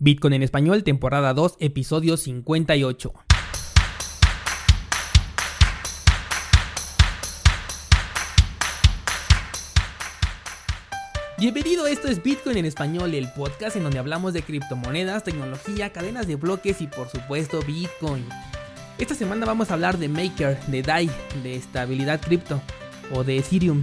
Bitcoin en español, temporada 2, episodio 58. Bienvenido, esto es Bitcoin en español, el podcast en donde hablamos de criptomonedas, tecnología, cadenas de bloques y por supuesto Bitcoin. Esta semana vamos a hablar de Maker, de DAI, de estabilidad cripto o de Ethereum.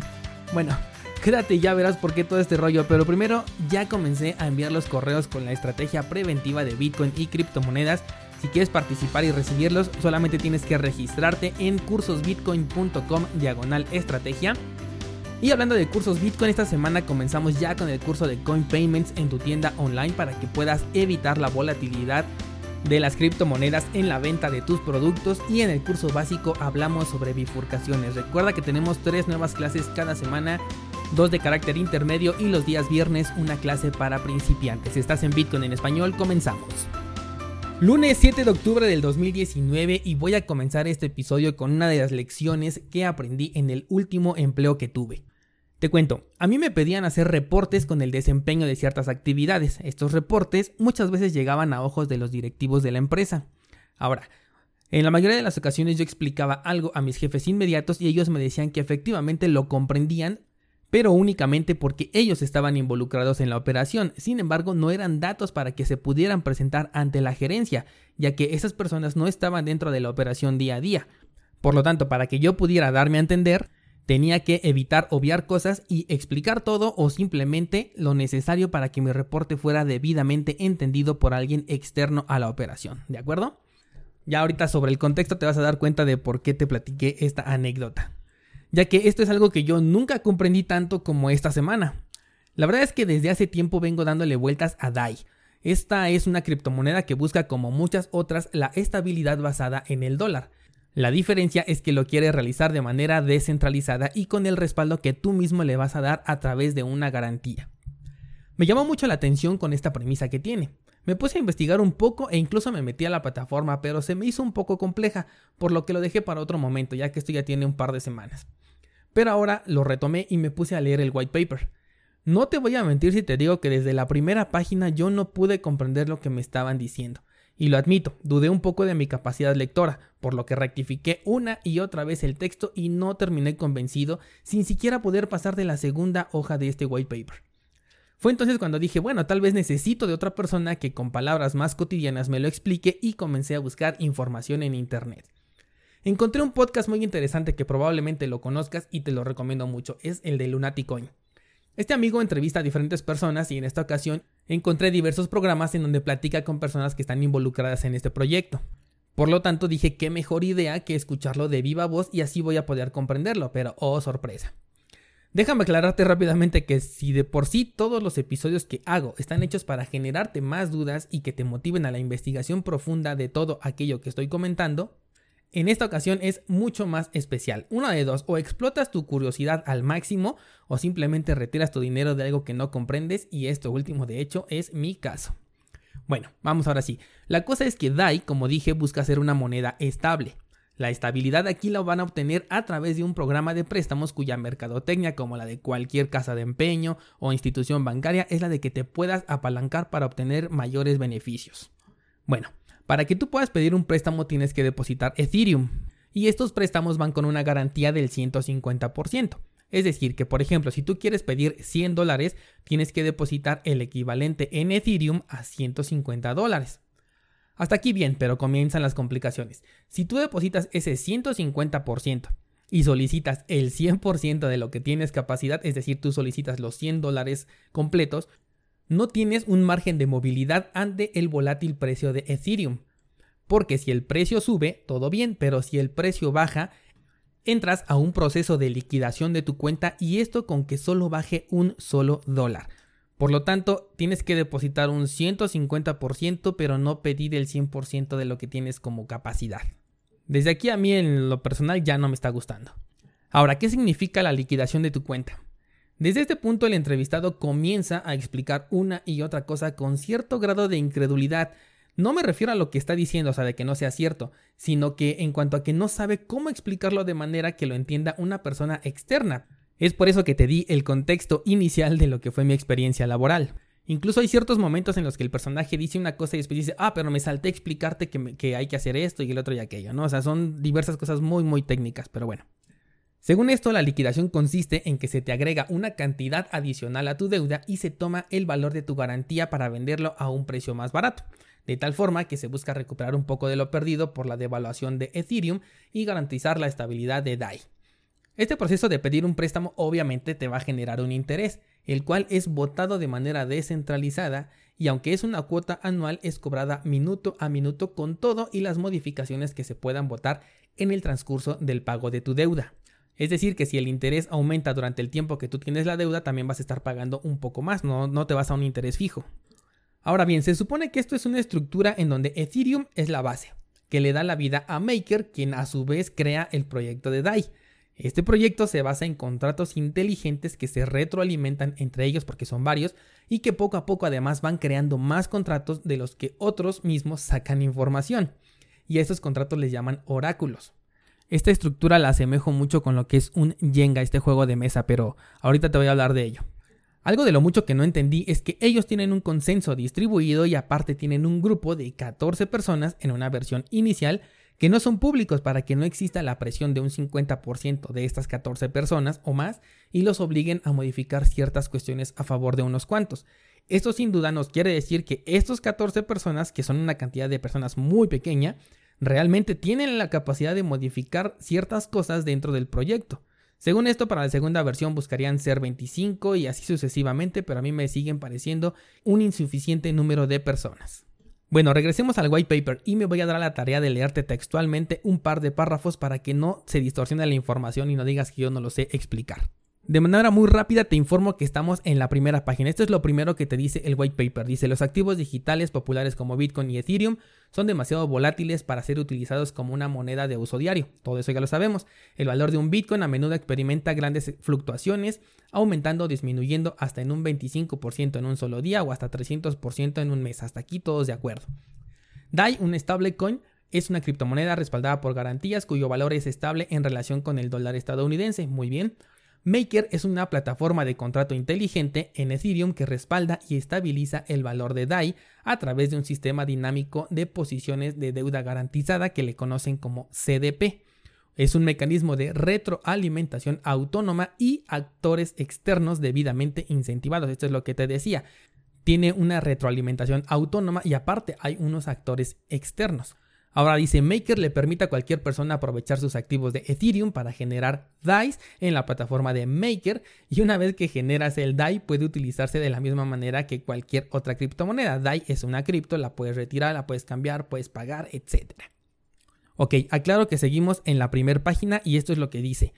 Bueno, Quédate ya verás por qué todo este rollo, pero primero ya comencé a enviar los correos con la estrategia preventiva de Bitcoin y criptomonedas. Si quieres participar y recibirlos, solamente tienes que registrarte en cursosbitcoin.com diagonal estrategia. Y hablando de cursos Bitcoin, esta semana comenzamos ya con el curso de Coin Payments en tu tienda online para que puedas evitar la volatilidad de las criptomonedas en la venta de tus productos y en el curso básico hablamos sobre bifurcaciones. Recuerda que tenemos tres nuevas clases cada semana dos de carácter intermedio y los días viernes una clase para principiantes. Estás en Bitcoin en español, comenzamos. Lunes 7 de octubre del 2019 y voy a comenzar este episodio con una de las lecciones que aprendí en el último empleo que tuve. Te cuento, a mí me pedían hacer reportes con el desempeño de ciertas actividades. Estos reportes muchas veces llegaban a ojos de los directivos de la empresa. Ahora, en la mayoría de las ocasiones yo explicaba algo a mis jefes inmediatos y ellos me decían que efectivamente lo comprendían, pero únicamente porque ellos estaban involucrados en la operación. Sin embargo, no eran datos para que se pudieran presentar ante la gerencia, ya que esas personas no estaban dentro de la operación día a día. Por lo tanto, para que yo pudiera darme a entender, tenía que evitar obviar cosas y explicar todo o simplemente lo necesario para que mi reporte fuera debidamente entendido por alguien externo a la operación. ¿De acuerdo? Ya ahorita sobre el contexto te vas a dar cuenta de por qué te platiqué esta anécdota ya que esto es algo que yo nunca comprendí tanto como esta semana. La verdad es que desde hace tiempo vengo dándole vueltas a DAI. Esta es una criptomoneda que busca como muchas otras la estabilidad basada en el dólar. La diferencia es que lo quiere realizar de manera descentralizada y con el respaldo que tú mismo le vas a dar a través de una garantía. Me llamó mucho la atención con esta premisa que tiene. Me puse a investigar un poco e incluso me metí a la plataforma, pero se me hizo un poco compleja, por lo que lo dejé para otro momento, ya que esto ya tiene un par de semanas. Pero ahora lo retomé y me puse a leer el white paper. No te voy a mentir si te digo que desde la primera página yo no pude comprender lo que me estaban diciendo. Y lo admito, dudé un poco de mi capacidad lectora, por lo que rectifiqué una y otra vez el texto y no terminé convencido sin siquiera poder pasar de la segunda hoja de este white paper. Fue entonces cuando dije, bueno, tal vez necesito de otra persona que con palabras más cotidianas me lo explique y comencé a buscar información en Internet. Encontré un podcast muy interesante que probablemente lo conozcas y te lo recomiendo mucho, es el de Lunaticoin. Este amigo entrevista a diferentes personas y en esta ocasión encontré diversos programas en donde platica con personas que están involucradas en este proyecto. Por lo tanto dije qué mejor idea que escucharlo de viva voz y así voy a poder comprenderlo, pero oh sorpresa. Déjame aclararte rápidamente que si de por sí todos los episodios que hago están hechos para generarte más dudas y que te motiven a la investigación profunda de todo aquello que estoy comentando, en esta ocasión es mucho más especial. Una de dos, o explotas tu curiosidad al máximo o simplemente retiras tu dinero de algo que no comprendes y esto último de hecho es mi caso. Bueno, vamos ahora sí. La cosa es que DAI, como dije, busca ser una moneda estable. La estabilidad aquí la van a obtener a través de un programa de préstamos cuya mercadotecnia, como la de cualquier casa de empeño o institución bancaria, es la de que te puedas apalancar para obtener mayores beneficios. Bueno, para que tú puedas pedir un préstamo tienes que depositar Ethereum. Y estos préstamos van con una garantía del 150%. Es decir, que por ejemplo, si tú quieres pedir 100 dólares, tienes que depositar el equivalente en Ethereum a 150 dólares. Hasta aquí bien, pero comienzan las complicaciones. Si tú depositas ese 150% y solicitas el 100% de lo que tienes capacidad, es decir, tú solicitas los 100 dólares completos, no tienes un margen de movilidad ante el volátil precio de Ethereum. Porque si el precio sube, todo bien, pero si el precio baja, entras a un proceso de liquidación de tu cuenta y esto con que solo baje un solo dólar. Por lo tanto, tienes que depositar un 150%, pero no pedir el 100% de lo que tienes como capacidad. Desde aquí a mí en lo personal ya no me está gustando. Ahora, ¿qué significa la liquidación de tu cuenta? Desde este punto el entrevistado comienza a explicar una y otra cosa con cierto grado de incredulidad. No me refiero a lo que está diciendo, o sea, de que no sea cierto, sino que en cuanto a que no sabe cómo explicarlo de manera que lo entienda una persona externa. Es por eso que te di el contexto inicial de lo que fue mi experiencia laboral. Incluso hay ciertos momentos en los que el personaje dice una cosa y después dice, ah, pero me salté explicarte que, que hay que hacer esto y el otro y aquello, ¿no? O sea, son diversas cosas muy, muy técnicas, pero bueno. Según esto, la liquidación consiste en que se te agrega una cantidad adicional a tu deuda y se toma el valor de tu garantía para venderlo a un precio más barato, de tal forma que se busca recuperar un poco de lo perdido por la devaluación de Ethereum y garantizar la estabilidad de DAI. Este proceso de pedir un préstamo obviamente te va a generar un interés, el cual es votado de manera descentralizada y aunque es una cuota anual es cobrada minuto a minuto con todo y las modificaciones que se puedan votar en el transcurso del pago de tu deuda. Es decir, que si el interés aumenta durante el tiempo que tú tienes la deuda, también vas a estar pagando un poco más, no, no te vas a un interés fijo. Ahora bien, se supone que esto es una estructura en donde Ethereum es la base, que le da la vida a Maker, quien a su vez crea el proyecto de DAI. Este proyecto se basa en contratos inteligentes que se retroalimentan entre ellos porque son varios y que poco a poco además van creando más contratos de los que otros mismos sacan información. Y a estos contratos les llaman oráculos. Esta estructura la asemejo mucho con lo que es un Jenga, este juego de mesa, pero ahorita te voy a hablar de ello. Algo de lo mucho que no entendí es que ellos tienen un consenso distribuido y aparte tienen un grupo de 14 personas en una versión inicial que no son públicos para que no exista la presión de un 50% de estas 14 personas o más y los obliguen a modificar ciertas cuestiones a favor de unos cuantos. Esto sin duda nos quiere decir que estos 14 personas, que son una cantidad de personas muy pequeña, realmente tienen la capacidad de modificar ciertas cosas dentro del proyecto. Según esto, para la segunda versión buscarían ser 25 y así sucesivamente, pero a mí me siguen pareciendo un insuficiente número de personas. Bueno, regresemos al white paper y me voy a dar a la tarea de leerte textualmente un par de párrafos para que no se distorsione la información y no digas que yo no lo sé explicar. De manera muy rápida te informo que estamos en la primera página. Esto es lo primero que te dice el white paper. Dice, los activos digitales populares como Bitcoin y Ethereum son demasiado volátiles para ser utilizados como una moneda de uso diario. Todo eso ya lo sabemos. El valor de un Bitcoin a menudo experimenta grandes fluctuaciones, aumentando o disminuyendo hasta en un 25% en un solo día o hasta 300% en un mes. Hasta aquí todos de acuerdo. DAI, un stablecoin, es una criptomoneda respaldada por garantías cuyo valor es estable en relación con el dólar estadounidense. Muy bien. Maker es una plataforma de contrato inteligente en Ethereum que respalda y estabiliza el valor de DAI a través de un sistema dinámico de posiciones de deuda garantizada que le conocen como CDP. Es un mecanismo de retroalimentación autónoma y actores externos debidamente incentivados. Esto es lo que te decía. Tiene una retroalimentación autónoma y aparte hay unos actores externos. Ahora dice, Maker le permite a cualquier persona aprovechar sus activos de Ethereum para generar DAIs en la plataforma de Maker y una vez que generas el DAI puede utilizarse de la misma manera que cualquier otra criptomoneda. DAI es una cripto, la puedes retirar, la puedes cambiar, puedes pagar, etc. Ok, aclaro que seguimos en la primera página y esto es lo que dice.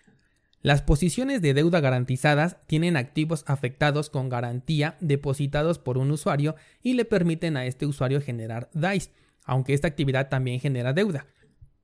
Las posiciones de deuda garantizadas tienen activos afectados con garantía depositados por un usuario y le permiten a este usuario generar DAIs aunque esta actividad también genera deuda.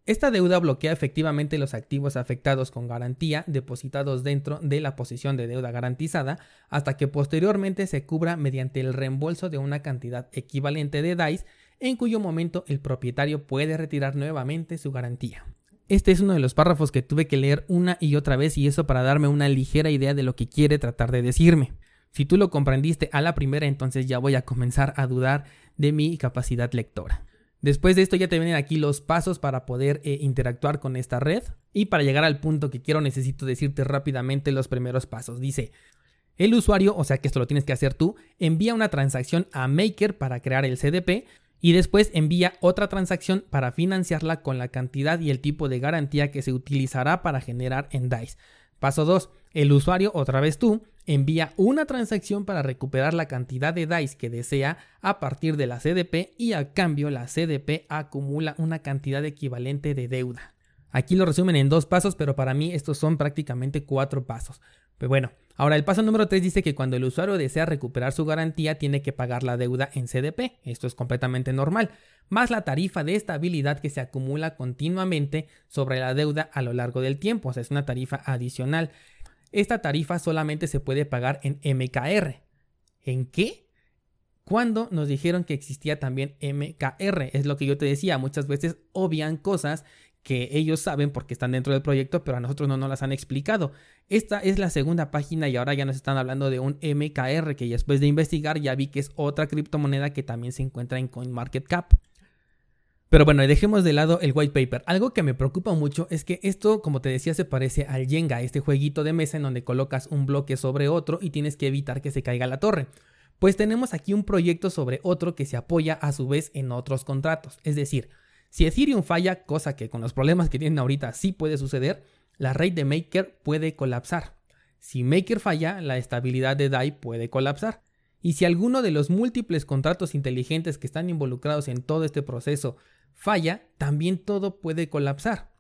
Esta deuda bloquea efectivamente los activos afectados con garantía depositados dentro de la posición de deuda garantizada hasta que posteriormente se cubra mediante el reembolso de una cantidad equivalente de DICE en cuyo momento el propietario puede retirar nuevamente su garantía. Este es uno de los párrafos que tuve que leer una y otra vez y eso para darme una ligera idea de lo que quiere tratar de decirme. Si tú lo comprendiste a la primera, entonces ya voy a comenzar a dudar de mi capacidad lectora. Después de esto ya te vienen aquí los pasos para poder eh, interactuar con esta red. Y para llegar al punto que quiero necesito decirte rápidamente los primeros pasos. Dice, el usuario, o sea que esto lo tienes que hacer tú, envía una transacción a Maker para crear el CDP y después envía otra transacción para financiarla con la cantidad y el tipo de garantía que se utilizará para generar en DICE. Paso 2. El usuario, otra vez tú, envía una transacción para recuperar la cantidad de DICE que desea a partir de la CDP y a cambio la CDP acumula una cantidad equivalente de deuda. Aquí lo resumen en dos pasos, pero para mí estos son prácticamente cuatro pasos. Pero bueno, ahora el paso número 3 dice que cuando el usuario desea recuperar su garantía tiene que pagar la deuda en CDP. Esto es completamente normal, más la tarifa de estabilidad que se acumula continuamente sobre la deuda a lo largo del tiempo, o sea, es una tarifa adicional. Esta tarifa solamente se puede pagar en MKR. ¿En qué? Cuando nos dijeron que existía también MKR, es lo que yo te decía, muchas veces obvian cosas que ellos saben porque están dentro del proyecto, pero a nosotros no nos las han explicado. Esta es la segunda página y ahora ya nos están hablando de un MKR que después de investigar ya vi que es otra criptomoneda que también se encuentra en CoinMarketCap. Pero bueno, dejemos de lado el white paper. Algo que me preocupa mucho es que esto, como te decía, se parece al Jenga, este jueguito de mesa en donde colocas un bloque sobre otro y tienes que evitar que se caiga la torre. Pues tenemos aquí un proyecto sobre otro que se apoya a su vez en otros contratos. Es decir, si Ethereum falla, cosa que con los problemas que tienen ahorita sí puede suceder, la red de Maker puede colapsar. Si Maker falla, la estabilidad de DAI puede colapsar. Y si alguno de los múltiples contratos inteligentes que están involucrados en todo este proceso falla, también todo puede colapsar.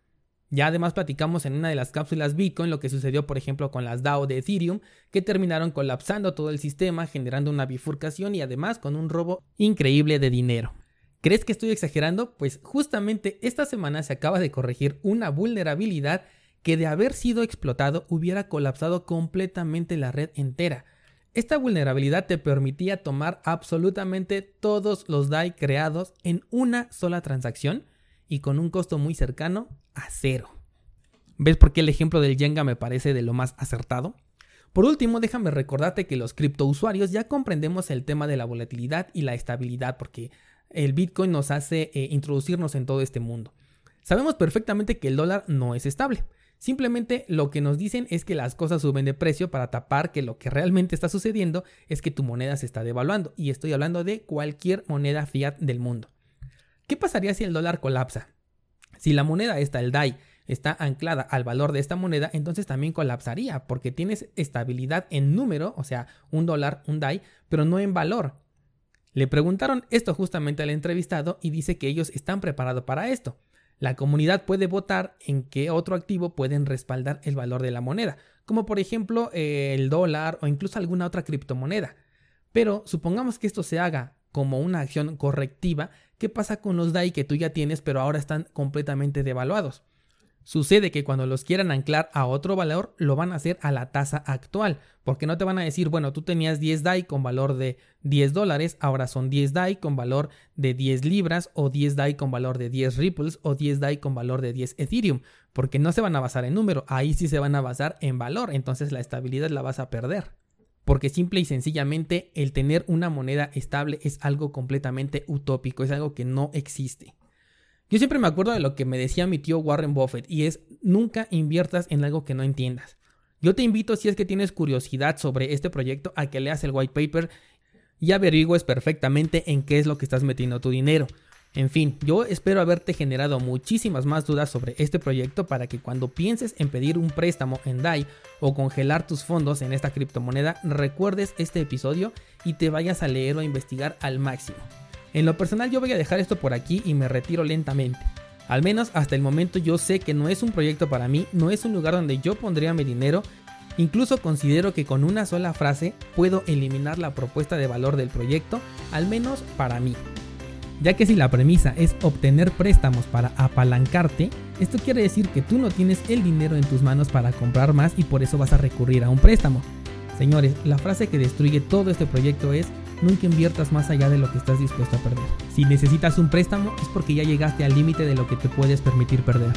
Ya además platicamos en una de las cápsulas Bitcoin lo que sucedió por ejemplo con las DAO de Ethereum, que terminaron colapsando todo el sistema, generando una bifurcación y además con un robo increíble de dinero. ¿Crees que estoy exagerando? Pues justamente esta semana se acaba de corregir una vulnerabilidad que de haber sido explotado hubiera colapsado completamente la red entera. Esta vulnerabilidad te permitía tomar absolutamente todos los DAI creados en una sola transacción y con un costo muy cercano a cero. ¿Ves por qué el ejemplo del Jenga me parece de lo más acertado? Por último, déjame recordarte que los criptousuarios ya comprendemos el tema de la volatilidad y la estabilidad porque el Bitcoin nos hace eh, introducirnos en todo este mundo. Sabemos perfectamente que el dólar no es estable. Simplemente lo que nos dicen es que las cosas suben de precio para tapar que lo que realmente está sucediendo es que tu moneda se está devaluando. Y estoy hablando de cualquier moneda fiat del mundo. ¿Qué pasaría si el dólar colapsa? Si la moneda esta, el DAI, está anclada al valor de esta moneda, entonces también colapsaría porque tienes estabilidad en número, o sea, un dólar, un DAI, pero no en valor. Le preguntaron esto justamente al entrevistado y dice que ellos están preparados para esto. La comunidad puede votar en qué otro activo pueden respaldar el valor de la moneda, como por ejemplo eh, el dólar o incluso alguna otra criptomoneda. Pero supongamos que esto se haga como una acción correctiva, ¿qué pasa con los DAI que tú ya tienes pero ahora están completamente devaluados? Sucede que cuando los quieran anclar a otro valor, lo van a hacer a la tasa actual, porque no te van a decir, bueno, tú tenías 10 DAI con valor de 10 dólares, ahora son 10 DAI con valor de 10 libras, o 10 DAI con valor de 10 ripples, o 10 DAI con valor de 10 Ethereum, porque no se van a basar en número, ahí sí se van a basar en valor, entonces la estabilidad la vas a perder. Porque simple y sencillamente el tener una moneda estable es algo completamente utópico, es algo que no existe. Yo siempre me acuerdo de lo que me decía mi tío Warren Buffett y es nunca inviertas en algo que no entiendas. Yo te invito si es que tienes curiosidad sobre este proyecto a que leas el white paper y averigües perfectamente en qué es lo que estás metiendo tu dinero. En fin, yo espero haberte generado muchísimas más dudas sobre este proyecto para que cuando pienses en pedir un préstamo en DAI o congelar tus fondos en esta criptomoneda, recuerdes este episodio y te vayas a leer o a investigar al máximo. En lo personal yo voy a dejar esto por aquí y me retiro lentamente. Al menos hasta el momento yo sé que no es un proyecto para mí, no es un lugar donde yo pondría mi dinero. Incluso considero que con una sola frase puedo eliminar la propuesta de valor del proyecto, al menos para mí. Ya que si la premisa es obtener préstamos para apalancarte, esto quiere decir que tú no tienes el dinero en tus manos para comprar más y por eso vas a recurrir a un préstamo. Señores, la frase que destruye todo este proyecto es nunca inviertas más allá de lo que estás dispuesto a perder. Si necesitas un préstamo es porque ya llegaste al límite de lo que te puedes permitir perder.